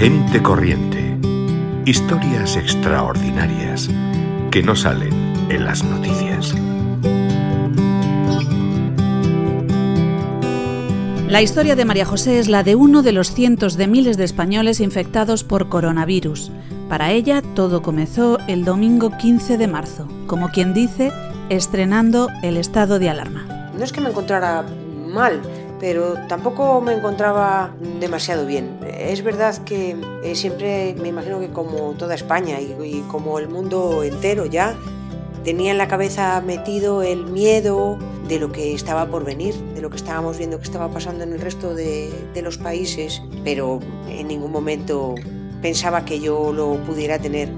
Gente corriente. Historias extraordinarias que no salen en las noticias. La historia de María José es la de uno de los cientos de miles de españoles infectados por coronavirus. Para ella todo comenzó el domingo 15 de marzo, como quien dice, estrenando el estado de alarma. No es que me encontrara mal, pero tampoco me encontraba demasiado bien. Es verdad que eh, siempre me imagino que como toda España y, como el mundo entero ya, tenía en la cabeza metido el miedo de lo que estaba por venir, de lo que estábamos viendo que estaba pasando en el resto de, de los países, pero en ningún momento pensaba que yo lo pudiera tener.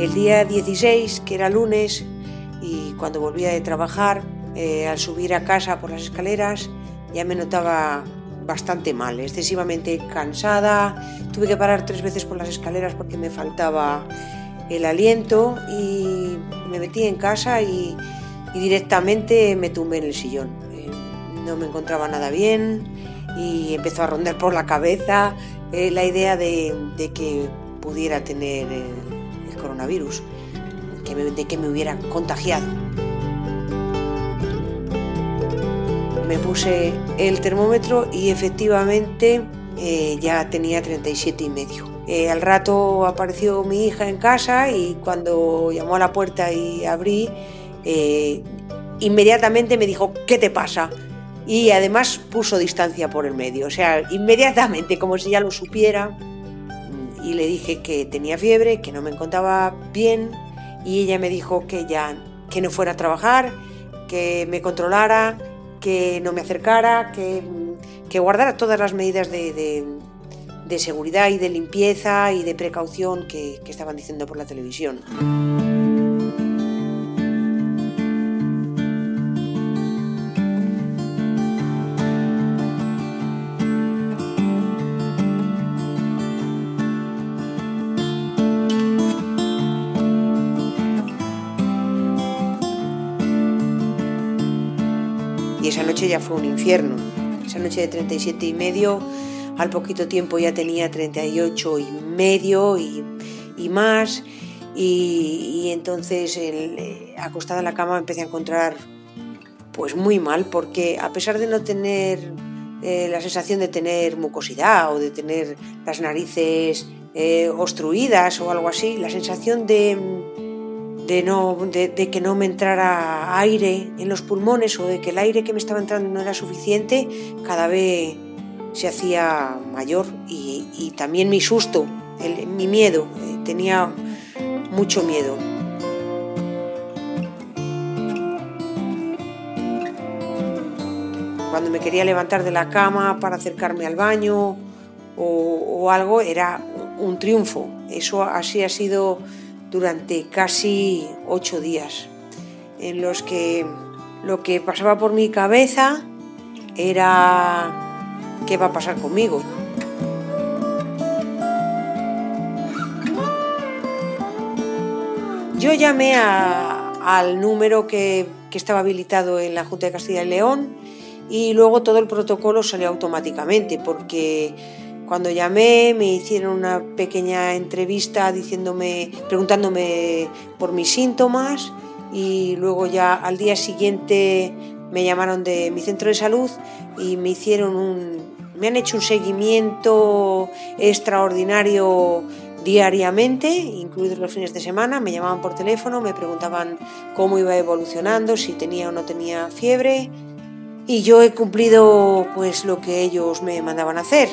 El día 16, que era lunes, cuando volvía de trabajar, eh, al subir a casa por las escaleras, ya me notaba bastante mal, excesivamente cansada. Tuve que parar tres veces por las escaleras porque me faltaba el aliento y me metí en casa y, directamente me tumbé en el sillón. Eh, no me encontraba nada bien y empezó a rondar por la cabeza eh, la idea de, que pudiera tener el, coronavirus, de que me hubiera contagiado. Me puse el termómetro y efectivamente eh, ya tenía 37 y medio. Eh, al rato apareció mi hija en casa y cuando llamó a la puerta y abrí, eh, inmediatamente me dijo, ¿qué te pasa? Y además puso distancia por el medio, o sea, inmediatamente, como si ya lo supiera. Y le dije que tenía fiebre, que no me encontraba bien y ella me dijo que ya que no fuera a trabajar, que me controlara, que no me acercara, que, guardara todas las medidas de, seguridad y de limpieza y de precaución que estaban diciendo por la televisión. Esa noche ya fue un infierno. Esa noche de 37 y medio, al poquito tiempo ya tenía 38 y medio y, más. Y, entonces, eh, acostada en la cama, empecé a encontrar pues muy mal, porque a pesar de no tener eh, la sensación de tener mucosidad o de tener las narices eh, obstruidas o algo así, la sensación de de, que no me entrara aire en los pulmones o de que el aire que me estaba entrando no era suficiente, cada vez se hacía mayor y, también mi susto, mi miedo, eh, tenía mucho miedo. Cuando me quería levantar de la cama para acercarme al baño o algo, era un triunfo. Eso así ha sido durante casi ocho días, en los que lo que pasaba por mi cabeza era qué va a pasar conmigo. Yo llamé al número que, que estaba habilitado en la Junta de Castilla y León y luego todo el protocolo salió automáticamente porque cuando llamé me hicieron una pequeña entrevista diciéndome, preguntándome por mis síntomas y luego ya al día siguiente me llamaron de mi centro de salud y me hicieron un, me han hecho un seguimiento extraordinario diariamente, incluidos los fines de semana, me llamaban por teléfono, me preguntaban cómo iba evolucionando, si tenía o no tenía fiebre. Y yo he cumplido pues lo que ellos me mandaban hacer,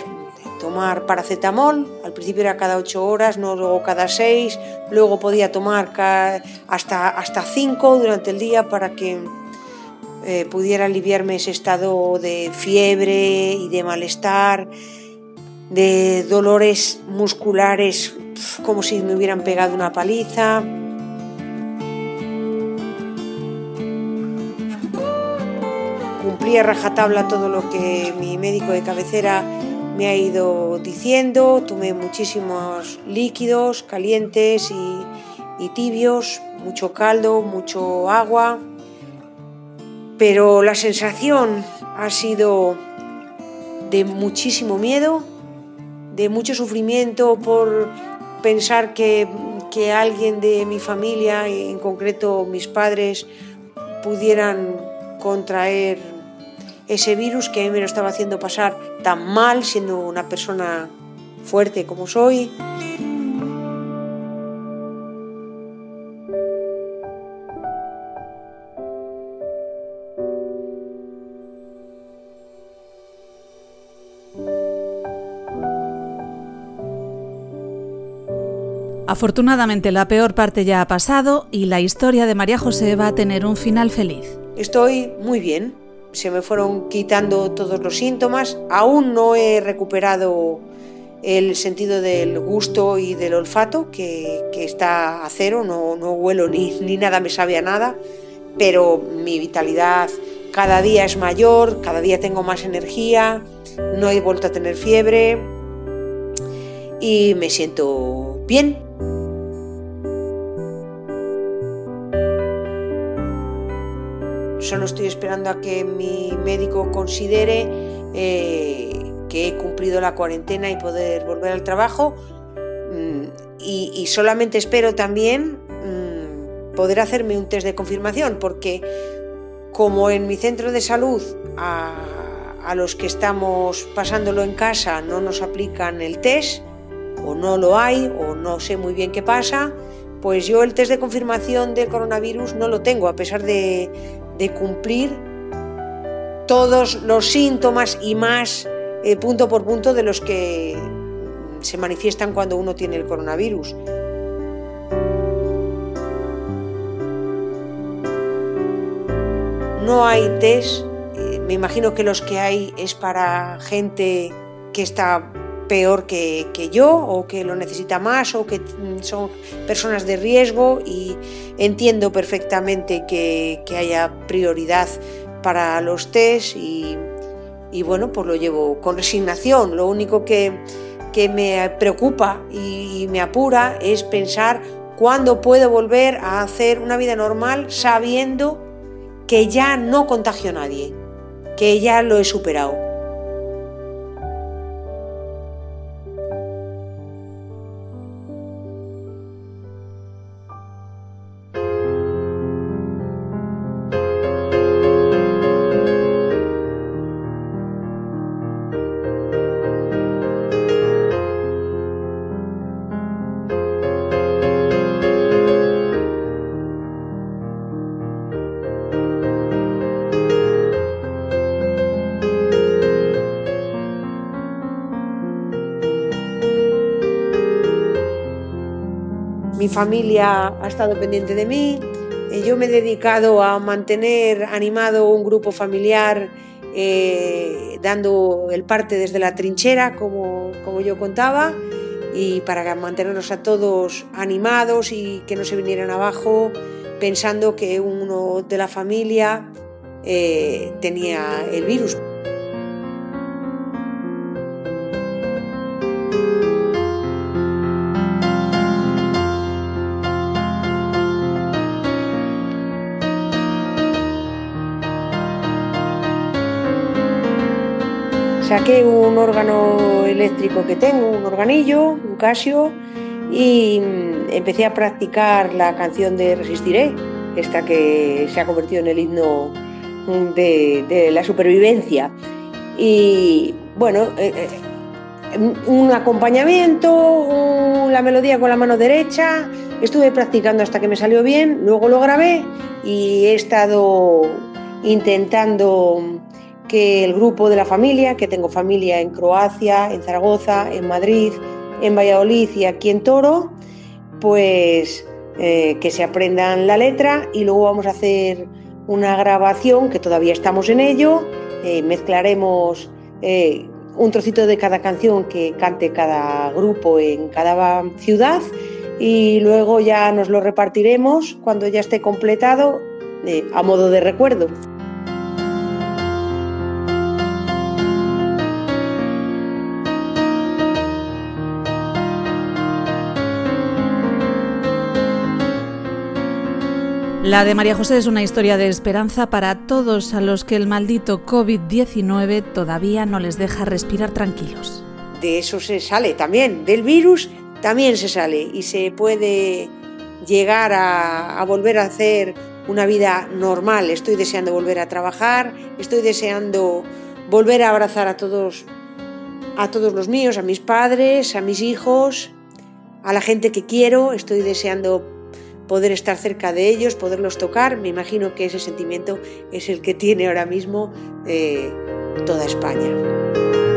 tomar paracetamol, al principio era cada 8 horas, no luego cada 6, luego podía tomar hasta, hasta 5 durante el día para que eh, pudiera aliviarme ese estado de fiebre y de malestar, de dolores musculares como si me hubieran pegado una paliza. Cumplía rajatabla todo lo que mi médico de cabecera me ha ido diciendo, tomé muchísimos líquidos calientes y, tibios, mucho caldo, mucho agua, pero la sensación ha sido de muchísimo miedo, de mucho sufrimiento por pensar que, que alguien de mi familia, en concreto mis padres, pudieran contraer ese virus que a mí me lo estaba haciendo pasar tan mal siendo una persona fuerte como soy. Afortunadamente la peor parte ya ha pasado y la historia de María José va a tener un final feliz. Estoy muy bien, se me fueron quitando todos los síntomas, aún no he recuperado el sentido del gusto y del olfato, que, está a cero, no, no huelo ni, ni nada, me sabe a nada, pero mi vitalidad cada día es mayor, cada día tengo más energía, no he vuelto a tener fiebre y me siento bien. Solo estoy esperando a que mi médico considere eh, que he cumplido la cuarentena y poder volver al trabajo. Mm, y, solamente espero también mm, poder hacerme un test de confirmación, porque como en mi centro de salud a, a los que estamos pasándolo en casa no nos aplican el test, o no lo hay, o no sé muy bien qué pasa, pues yo el test de confirmación del coronavirus no lo tengo, a pesar de, de cumplir todos los síntomas y más eh, punto por punto de los que se manifiestan cuando uno tiene el coronavirus. No hay test, eh, me imagino que los que hay es para gente que está peor que, yo o que lo necesita más o que son personas de riesgo y entiendo perfectamente que, haya prioridad para los test y, bueno, pues lo llevo con resignación. Lo único que, me preocupa y me apura es pensar cuándo puedo volver a hacer una vida normal sabiendo que ya no contagio a nadie, que ya lo he superado. Mi familia ha estado pendiente de mí, eh, yo me he dedicado a mantener animado un grupo familiar eh, dando el parte desde la trinchera, como, como yo contaba, y para mantenernos a todos animados y que no se vinieran abajo pensando que uno de la familia eh, tenía el virus. Saqué un órgano eléctrico que tengo, un organillo, un Casio, y mm, empecé a practicar la canción de Resistiré, esta que se ha convertido en el himno de, la supervivencia. Y bueno, eh, eh, un acompañamiento, la melodía con la mano derecha, estuve practicando hasta que me salió bien, luego lo grabé y he estado intentando que el grupo de la familia, que tengo familia en Croacia, en Zaragoza, en Madrid, en Valladolid y aquí en Toro, pues eh, que se aprendan la letra y luego vamos a hacer una grabación que todavía estamos en ello, eh, mezclaremos eh, un trocito de cada canción que cante cada grupo en cada ciudad y luego ya nos lo repartiremos cuando ya esté completado a modo de recuerdo. La de María José es una historia de esperanza para todos a los que el maldito COVID-19 todavía no les deja respirar tranquilos. De eso se sale también, del virus también se sale y se puede llegar a, volver a hacer una vida normal. Estoy deseando volver a trabajar, estoy deseando volver a abrazar a todos, a todos los míos, a mis padres, a mis hijos, a la gente que quiero. Estoy deseando poder estar cerca de ellos, poderlos tocar. Me imagino que ese sentimiento es el que tiene ahora mismo eh, toda España.